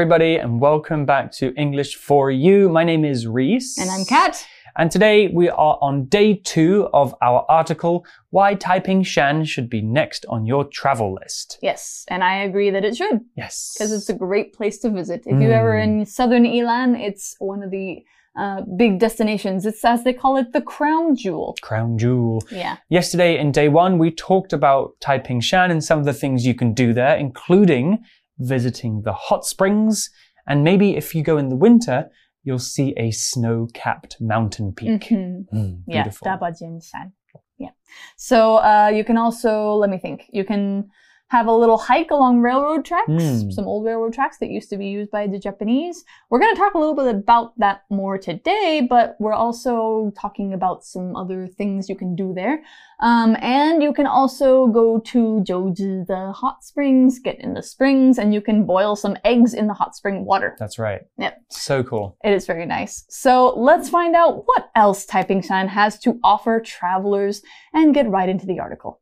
Everybody, and welcome back to English for You. My name is Reese. And I'm Kat. And today we are on day two of our article, Why Taiping Shan Should Be Next on Your Travel List. Yes, and I agree that it should. Yes. Because it's a great place to visit. If you're ever in southern Ilan, it's one of the uh, big destinations. It's as they call it, the crown jewel. Crown Jewel. Yeah. Yesterday in day one, we talked about Taiping Shan and some of the things you can do there, including visiting the hot springs. And maybe if you go in the winter, you'll see a snow capped mountain peak. Mhm. Mm, Yeah. Dabajianshan. Yeah. So uh, you can also, let me think, you can have a little hike along railroad tracks, Mm. some old railroad tracks that used to be used by the Japanese. We're going to talk a little bit about that more today, but we're also talking about some other things you can do there. Um, and you can also go to Joji, the hot springs, get in the springs, and you can boil some eggs in the hot spring water. That's right. Yep. So cool. It is very nice. So let's find out what else Taiping Shan has to offer travelers and get right into the article.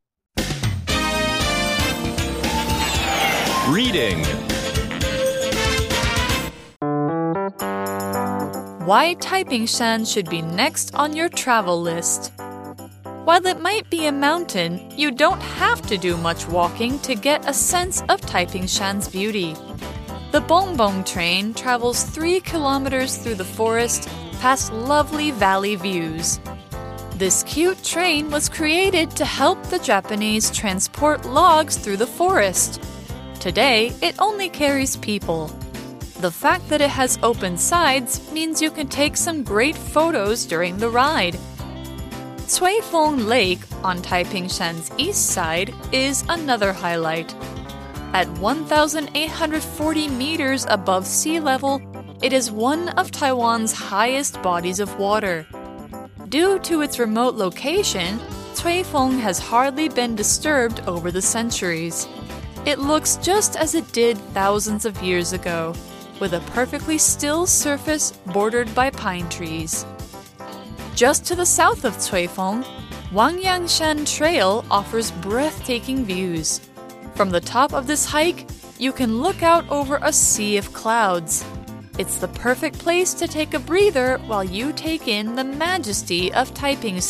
Reading. Why Taiping Shan should be next on your travel list. While it might be a mountain, you don't have to do much walking to get a sense of Taiping Shan's beauty. The Bongbong train travels three kilometers through the forest past lovely valley views. This cute train was created to help the Japanese transport logs through the forest. Today, it only carries people. The fact that it has open sides means you can take some great photos during the ride. Cui Feng Lake on Taiping Shan's east side is another highlight. At 1,840 meters above sea level, it is one of Taiwan's highest bodies of water. Due to its remote location, Cui Feng has hardly been disturbed over the centuries. It looks just as it did thousands of years ago, with a perfectly still surface bordered by pine trees. Just to the south of Cuifeng, Wangyangshan Trail offers breathtaking views. From the top of this hike, you can look out over a sea of clouds. It's the perfect place to take a breather while you take in the majesty of Taiping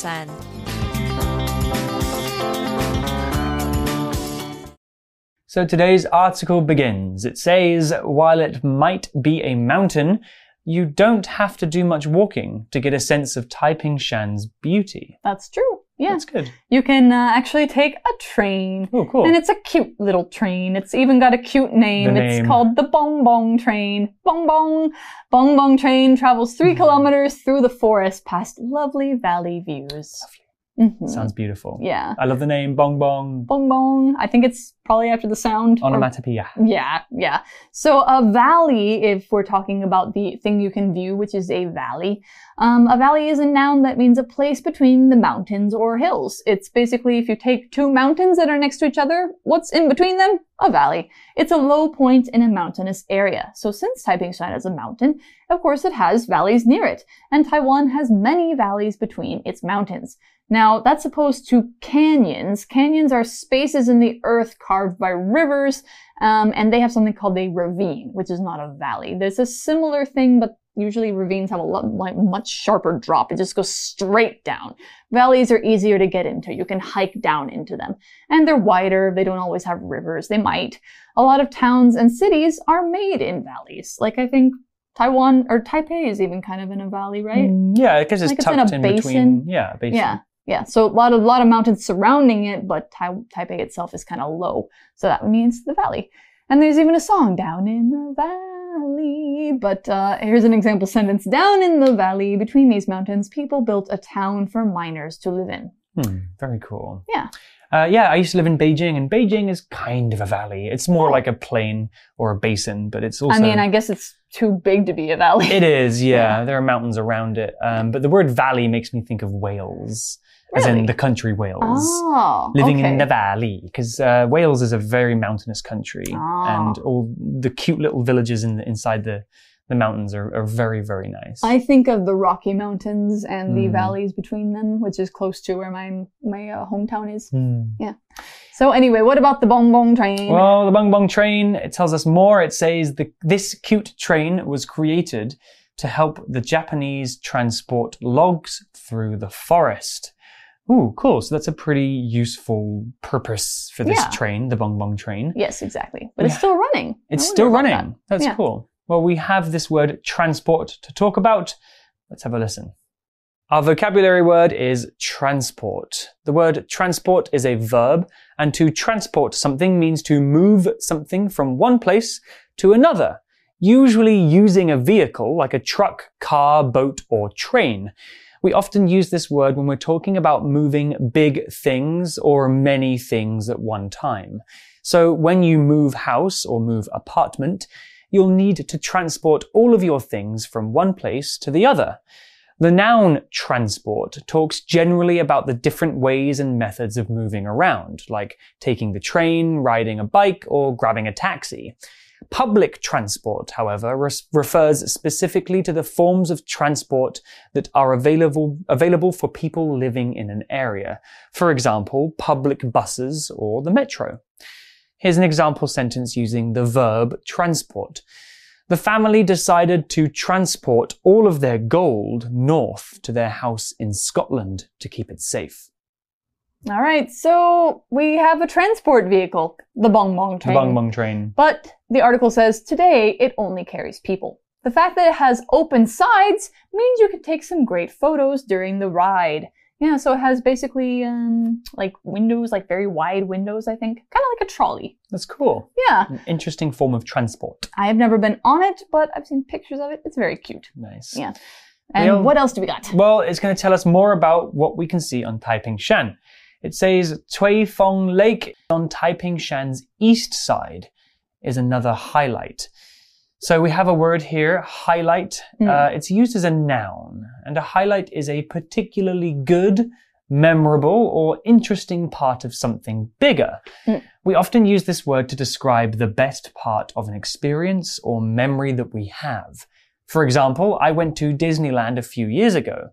So today's article begins. It says, while it might be a mountain, you don't have to do much walking to get a sense of Taiping Shan's beauty. That's true. Yeah. That's good. You can uh, actually take a train. Oh, cool. And it's a cute little train. It's even got a cute name. The It's called the Bong Bong train. Bong Bong. Bong Bong train travels three Hmm. kilometers through the forest past lovely valley views. Mhm. Sounds beautiful. Yeah. I love the name Bong Bong. Bong Bong. I think it's probably after the sound. or- Onomatopoeia. Yeah, yeah. So a valley, if we're talking about the thing you can view, which is a valley, um, a valley is a noun that means a place between the mountains or hills. It's basically if you take two mountains that are next to each other, what's in between them? A valley. It's a low point in a mountainous area. So since Taiping Shan is a mountain, of course it has valleys near it, and Taiwan has many valleys between its mountains. Now, that's opposed to canyons. Canyons are spaces in the earth carved by rivers, um, and they have something called a ravine, which is not a valley. There's a similar thing, but usually ravines have a lot, like, much sharper drop. It just goes straight down. Valleys are easier to get into. You can hike down into them. And they're wider. They don't always have rivers. They might. A lot of towns and cities are made in valleys. Like I think Taiwan or Taipei is even kind of in a valley, right? Mm, Yeah, because it's Like it's in tucked in, basin. between. Yeah, basin. Yeah, yeah. So a lot of lot of mountains surrounding it, but tai- Taipei itself is kind of low, so that means the valley. And there's even a song down in the valley. But uh, here's an example sentence: Down in the valley between these mountains, people built a town for miners to live in. Hmm, very cool. Yeah. Uh, yeah, I used to live in Beijing, and Beijing is kind of a valley. It's more like a plain or a basin, but it's also. I mean, I guess it's too big to be a valley. It is, yeah. Yeah. There are mountains around it. Um, but the word valley makes me think of Wales, as Really? in the country Wales. Oh, Living okay. in the valley, because uh, Wales is a very mountainous country, Ah. and all the cute little villages in the, inside the, the mountains are, are very, very nice. I think of the Rocky Mountains and the Mm. valleys between them, which is close to where my my uh, hometown is. Yeah. So anyway, what about the bong bong train? Well, the Bong Bong train, it tells us more. It says the, this cute train was created to help the Japanese transport logs through the forest. Ooh, cool. So that's a pretty useful purpose for this Yeah. train, the Bong Bong train. yes, exactly. But it's still running. It's still running. that. That's Yeah. cool. Well, we have this word transport to talk about. Let's have a listen. Our vocabulary word is transport. The word transport is a verb, and to transport something means to move something from one place to another, usually using a vehicle like a truck, car, boat, or train. We often use this word when we're talking about moving big things or many things at one time. So when you move house or move apartment, you'll need to transport all of your things from one place to the other. The noun transport talks generally about the different ways and methods of moving around, like taking the train, riding a bike, or grabbing a taxi. Public transport, however, res- refers specifically to the forms of transport that are available, available for people living in an area. For example, public buses or the metro. Here's an example sentence using the verb transport. The family decided to transport all of their gold north to their house in Scotland to keep it safe. All right, so we have a transport vehicle, the bong bong The train. Bung Bung train. But the article says today it only carries people. The fact that it has open sides means you can take some great photos during the ride. Yeah, so it has basically um, like windows, like very wide windows, I think. Kind of like a trolley. That's cool. Yeah, An interesting form of transport. I have never been on it, but I've seen pictures of it. It's very cute. Nice. Yeah. And what else do we got? Well, it's going to tell us more about what we can see on Taiping Shan. It says Cui Feng Lake on Taiping Shan's east side is another highlight. So we have a word here, highlight. Mm. Uh, it's used as a noun, and a highlight is a particularly good, memorable, or interesting part of something bigger. Mm. We often use this word to describe the best part of an experience or memory that we have. For example, I went to Disneyland a few years ago.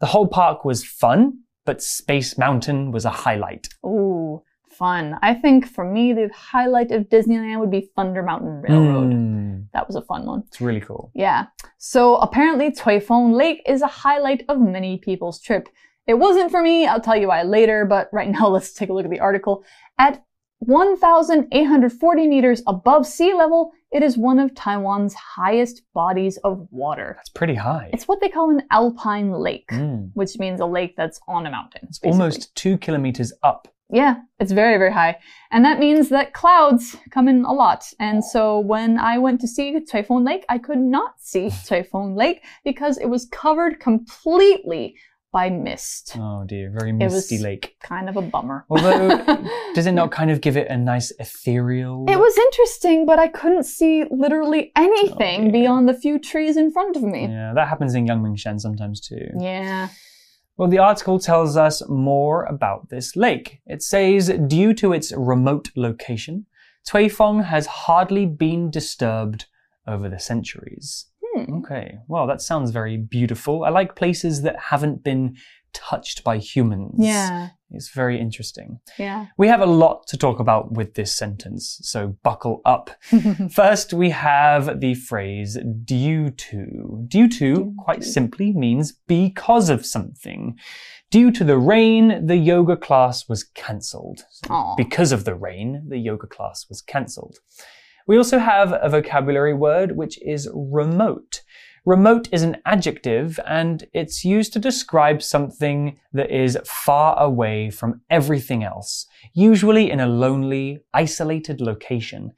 The whole park was fun, but Space Mountain was a highlight. Ooh, fun. I think for me, the highlight of Disneyland would be Thunder Mountain Railroad. Mm, That was a fun one. it's really cool. Yeah. So apparently, Cuifeng Lake is a highlight of many people's trip. It wasn't for me, I'll tell you why later, but right now let's take a look at the article. At 1,840 meters above sea level, it is one of Taiwan's highest bodies of water. That's pretty high. It's what they call an alpine lake, Mm, which means a lake that's on a mountain. it's basically. almost two kilometers up. Yeah, it's very, very high. And that means that clouds come in a lot. And so when I went to see Taifeng Lake, I could not see Taifeng Lake because it was covered completely by mist. Oh dear, very misty lake. Kind of a bummer. Although, does it not kind of give it a nice ethereal? It was interesting, but I couldn't see literally oh, anything Oh, beyond the few trees in front of me. Yeah, that happens in Yangmingshan sometimes too. Yeah. Well, the article tells us more about this lake. It says, due to its remote location, Cuifeng has hardly been disturbed over the centuries. Hmm. Okay, well, that sounds very beautiful. I like places that haven't been touched by humans. Yeah. It's very interesting. Yeah. We have a lot to talk about with this sentence, so buckle up. First, we have the phrase due to. Due to, quite simply, means because of something. Due to the rain, the yoga class was cancelled. So because of the rain, the yoga class was cancelled. We also have a vocabulary word which is remote. Remote is an adjective and it's used to describe something that is far away from everything else, usually in a lonely, isolated location.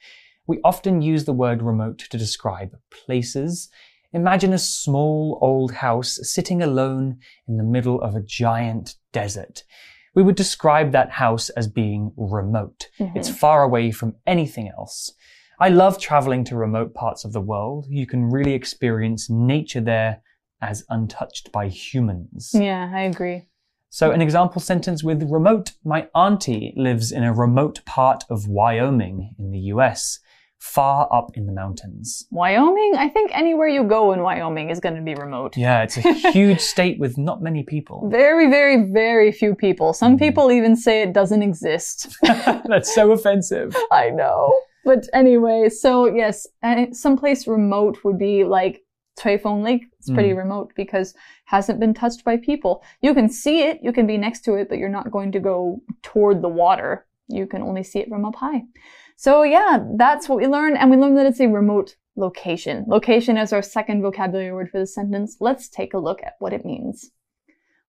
We often use the word remote to describe places. Imagine a small old house sitting alone in the middle of a giant desert. We would describe that house as being remote. It's mm-hmm. far away from anything else. I love traveling to remote parts of the world. You can really experience nature there as untouched by humans. Yeah, I agree. So, an example sentence with remote My auntie lives in a remote part of Wyoming in the US. far up in the mountains. Wyoming? I think anywhere you go in Wyoming is going to be remote. Yeah, it's a huge state with not many people. Very, very, very few people. Some Mm. people even say it doesn't exist. That's so offensive. I know. But anyway, so yes, someplace remote would be like Cuifeng Lake. It's pretty Mm. remote because hasn't been touched by people. You can see it, you can be next to it, but you're not going to go toward the water. You can only see it from up high. So yeah, that's what we learned, and we learned that it's a remote location. Location is our second vocabulary word for the sentence. Let's take a look at what it means.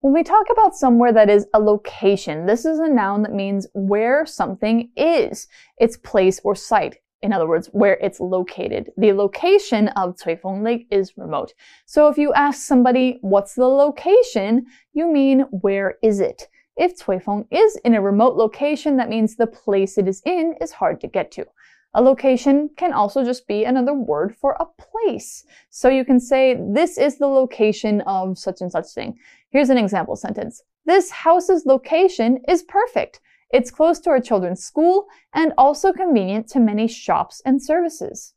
When we talk about somewhere that is a location, this is a noun that means where something is, its place or site. In other words, where it's located. The location of Cuifeng Lake is remote. So if you ask somebody, what's the location? You mean, where is it? If Cuifeng is in a remote location, that means the place it is in is hard to get to. A location can also just be another word for a place. So you can say, this is the location of such and such thing. Here's an example sentence. This house's location is perfect. It's close to our children's school and also convenient to many shops and services.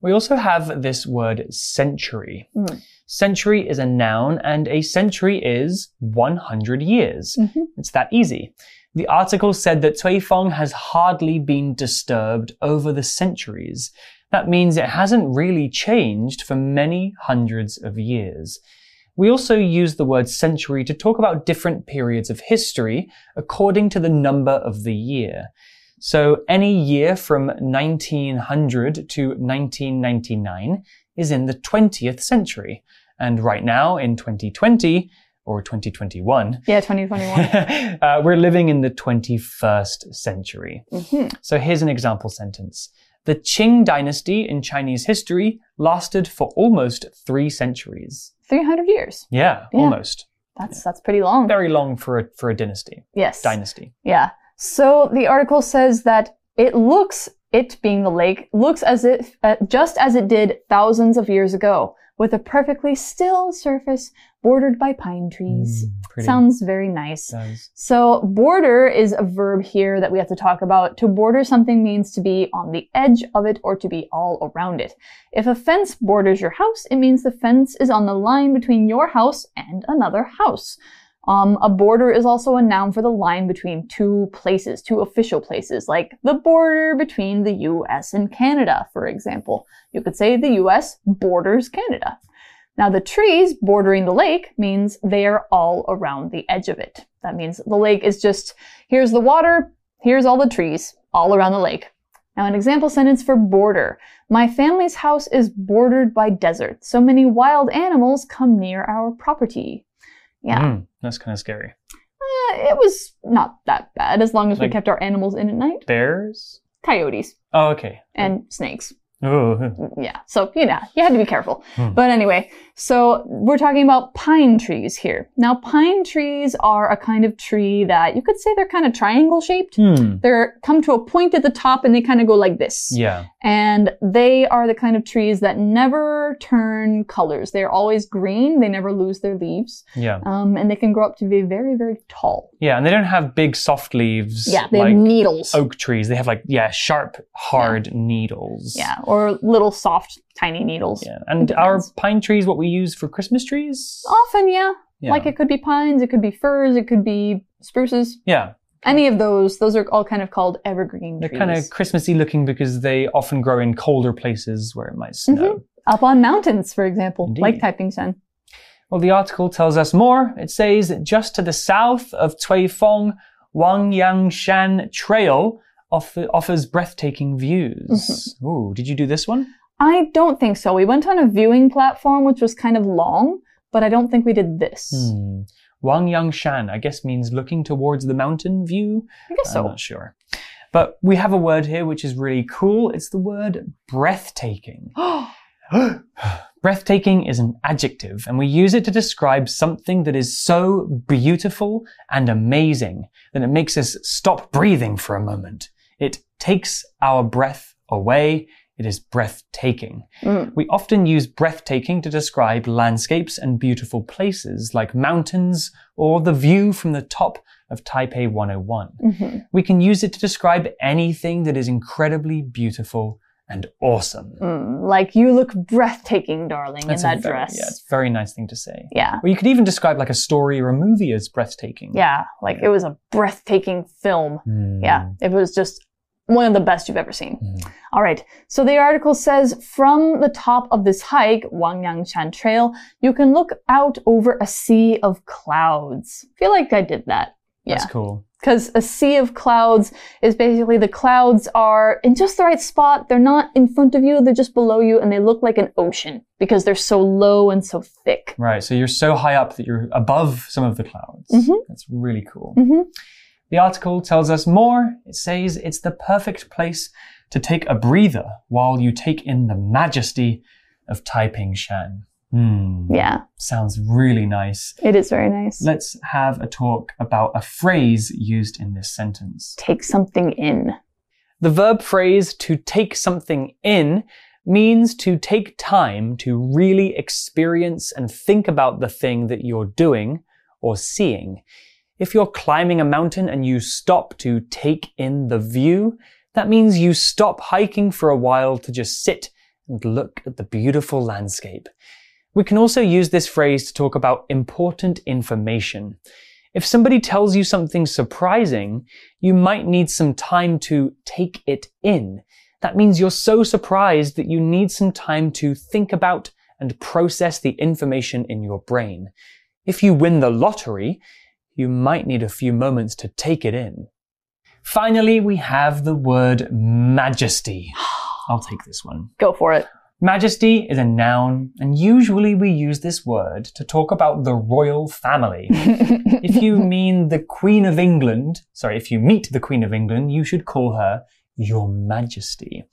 We also have this word century. Mm. Century is a noun, and a century is 100 years. Mhm. It's that easy. The article said that Cuifeng has hardly been disturbed over the centuries. That means it hasn't really changed for many hundreds of years. We also use the word century to talk about different periods of history according to the number of the year. So any year from 1900 to 1999 is in the 20th century. And right now in 2020 or 2021, Yeah, 2021. uh, we're living in the 21st century. Mhm. So here's an example sentence. The Qing dynasty in Chinese history lasted for almost three centuries. 300 years. Yeah, Yeah. almost. That's, that's pretty long. Very long for a, for a dynasty. yes. Dynasty. Yeah. So the article says that it looks, it being the lake, looks as if, uh, just as it did thousands of years ago, with a perfectly still surface bordered by pine trees. Mm. Sounds very nice. Does. So, border is a verb here that we have to talk about. To border something means to be on the edge of it or to be all around it. If a fence borders your house, it means the fence is on the line between your house and another house. Um, a border is also a noun for the line between two places, two official places, like the border between the US and Canada, for example. You could say the US borders Canada. Now, the trees bordering the lake means they are all around the edge of it. That means the lake is just here's the water, here's all the trees, all around the lake. Now, an example sentence for border. My family's house is bordered by desert, so many wild animals come near our property. Yeah, Mm, that's kind of scary. eh, it was not that bad as long as we kept our animals in at night. Bears? Coyotes Oh, okay. and snakes. Oh, Yeah, so you know, you had to be careful. Hmm. But anyway, so we're talking about pine trees here. Now, pine trees are a kind of tree that you could say they're kind of triangle shaped. hmm. They're come to a point at the top and they kind of go like this. Yeah. And they are the kind of trees that never turn colors. They're always green. They never lose their leaves. Yeah. Um, and they can grow up to be very, very tall. Yeah. And they don't have big soft leaves. Yeah, they like have needles. oak trees. They have like, yeah, sharp, hard needles. Yeah, or little soft, tiny needles. Yeah. And our Depends. pine trees, what we use for Christmas trees? Often, yeah. Yeah. Like it could be pines, it could be firs, it could be spruces. yeah. Any of those, those are all kind of called evergreen They're trees. kind of Christmassy looking because they often grow in colder places where it might snow. Up on mountains, for example, like Indeed. Taiping Shan. Well, the article tells us more. It says that just to the south of Cuifeng, Wangyangshan Trail offer, offers breathtaking views. Mm-hmm. Ooh, did you do this one? I don't think so. We went on a viewing platform, which was kind of long, but I don't think we did this. Hmm. Wangyangshan, I guess, means looking towards the mountain view. I guess I'm so. not sure. But we have a word here which is really cool. It's the word breathtaking. breathtaking is an adjective, and we use it to describe something that is so beautiful and amazing that it makes us stop breathing for a moment. It takes our breath away. It is breathtaking. Mm. We often use breathtaking to describe landscapes and beautiful places like mountains or the view from the top of Taipei 101. Mhm. We can use it to describe anything that is incredibly beautiful and awesome. Mm, like you look breathtaking, darling, That's in that very, dress. Yeah, it's a very nice thing to say. yeah. Or you could even describe like a story or a movie as breathtaking. Yeah, like it was a breathtaking film. Hmm. Yeah, it was just one of the best you've ever seen. Mm. All right, so the article says from the top of this hike, Wangyangshan Trail, you can look out over a sea of clouds. feel like I did that. Yeah. That's cool. because a sea of clouds is basically the clouds are in just the right spot. They're not in front of you, they're just below you, and they look like an ocean because they're so low and so thick. Right. So you're so high up that you're above some of the clouds. Mhm. That's really cool. hmm The article tells us more. It says it's the perfect place to take a breather while you take in the majesty of Taiping Shan. Hmm. Yeah, Sounds really nice. it is very nice. Let's have a talk about a phrase used in this sentence. Take something in. The verb phrase to take something in means to take time to really experience and think about the thing that you're doing or seeing. If you're climbing a mountain and you stop to take in the view, that means you stop hiking for a while to just sit and look at the beautiful landscape. We can also use this phrase to talk about important information. If somebody tells you something surprising, you might need some time to take it in. That means you're so surprised that you need some time to think about and process the information in your brain. If you win the lottery, you might need a few moments to take it in. Finally, we have the word majesty. I'll take this one. Go for it. Majesty is a noun, and usually we use this word to talk about the royal family. if you mean the Queen of England, sorry, if you meet the Queen of England, you should call her Your Majesty.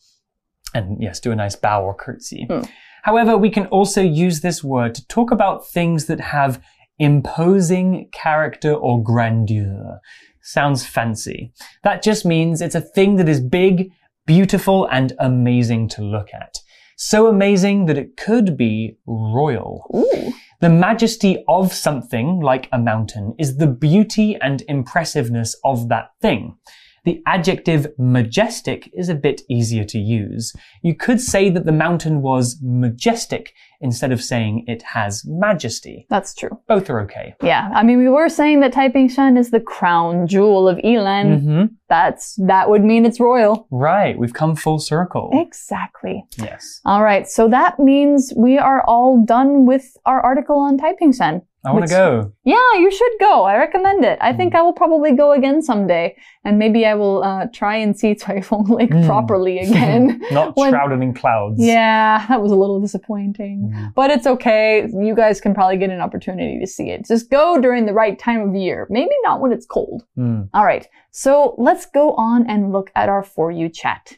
And yes, do a nice bow or curtsy. Hmm. However, we can also use this word to talk about things that have imposing character or grandeur. Sounds fancy. That just means it's a thing that is big, beautiful, and amazing to look at. So amazing that it could be royal. Ooh. The majesty of something, like a mountain, is the beauty and impressiveness of that thing. The adjective majestic is a bit easier to use. You could say that the mountain was majestic instead of saying it has majesty. That's true. Both are okay. Yeah, I mean, we were saying that Taiping Shan is the crown jewel of Ilan. hmm That's that would mean it's royal. Right, we've come full circle. Exactly. Yes. All right, so that means we are all done with our article on Taiping Shan. I want Which- to go. Yeah, you should go. I recommend it. I think I will probably go again someday, and maybe I will uh, try and see Taifeng Lake Mm. properly again. Not When- shrouded in clouds. Yeah, that was a little disappointing. Mm. But it's okay. You guys can probably get an opportunity to see it. Just go during the right time of year. Maybe not when it's cold. Mm. All right. So let's go on and look at our For You chat.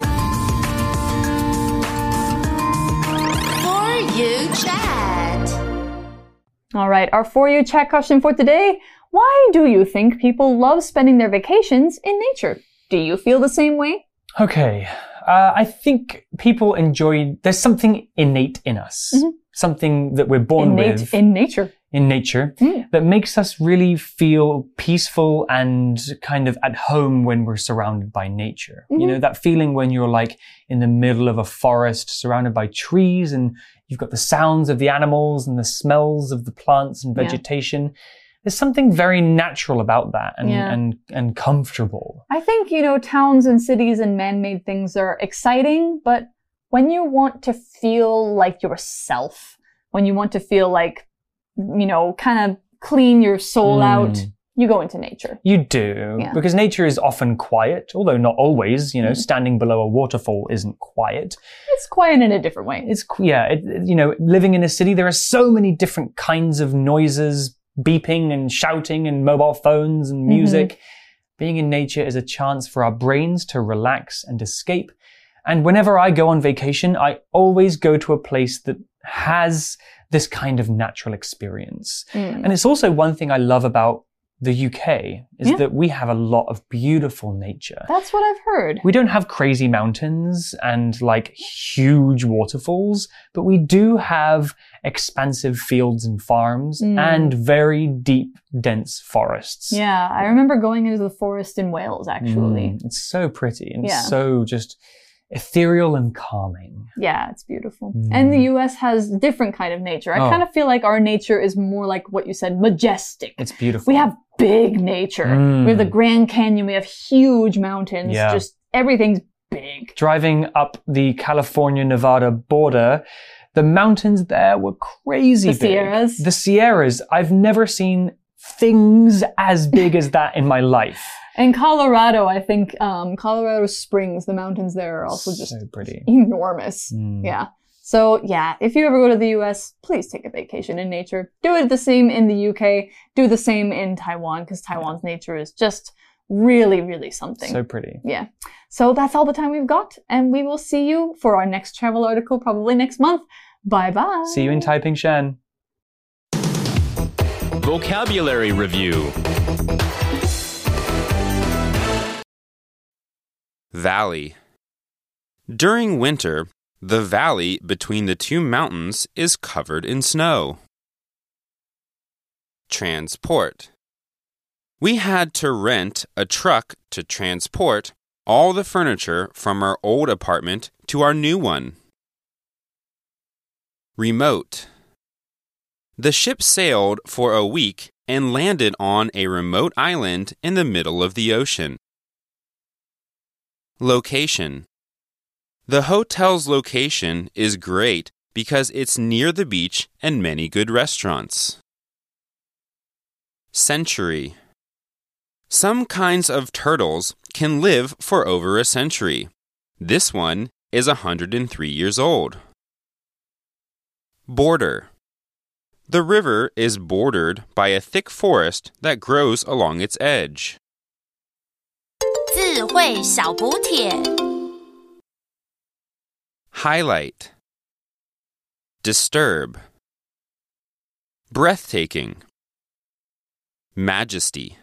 For you chat. All right. Our For You chat question for today. Why do you think people love spending their vacations in nature? Do you feel the same way? Okay. Uh, I think people enjoy, there's something innate in us. Mhm. Something that we're born Innate with in nature. In nature Mm. that makes us really feel peaceful and kind of at home when we're surrounded by nature. You Mhm. know, that feeling when you're like in the middle of a forest surrounded by trees and you've got the sounds of the animals and the smells of the plants and Yeah. vegetation. There's something very natural about that and, Yeah. and, and comfortable. I think, you know, towns and cities and man made things are exciting, but when you want to feel like yourself, when you want to feel like, you know, kind of clean your soul Mm. out, you go into nature. You do, Yeah. because nature is often quiet, although not always. You know, Mm. standing below a waterfall isn't quiet. It's quiet in a different way. It's yeah, it, it- you know, living in a city, there are so many different kinds of noises, beeping and shouting, and mobile phones and music. Being in nature is a chance for our brains to relax and escape. And whenever I go on vacation, I always go to a place that has this kind of natural experience. Mm. And it's also one thing I love about the UK is Yeah. that we have a lot of beautiful nature. That's what I've heard. We don't have crazy mountains and like huge waterfalls, but we do have expansive fields and farms Mm. and very deep, dense forests. Yeah, I remember going into the forest in Wales, actually. Mm, it's so pretty and Yeah. so just ethereal and calming. Yeah, it's beautiful. Mm. And the US has different kind of nature. I Oh. kind of feel like our nature is more like what you said, majestic. It's beautiful. We have big nature. Mm. We have the Grand Canyon, we have huge mountains. Yeah. Just everything's big. driving up the California Nevada border. The mountains there were crazy The big. Sierras? The Sierras. I've never seen things as big as that in my life. In Colorado, I think um, Colorado Springs, the mountains there are also just so pretty. enormous. Mm. Yeah. So, yeah, if you ever go to the US, please take a vacation in nature. Do it the same in the UK. Do the same in Taiwan because Taiwan's nature is just really, really something. So pretty. yeah. So that's all the time we've got. And we will see you for our next travel article probably next month. Bye bye. See you in Taiping Shan. Vocabulary Review Valley During winter, the valley between the two mountains is covered in snow. Transport We had to rent a truck to transport all the furniture from our old apartment to our new one. Remote the ship sailed for a week and landed on a remote island in the middle of the ocean. Location The hotel's location is great because it's near the beach and many good restaurants. Century Some kinds of turtles can live for over a century. This one is 103 years old. Border the river is bordered by a thick forest that grows along its edge. 智慧小补帖。 Highlight Disturb Breathtaking Majesty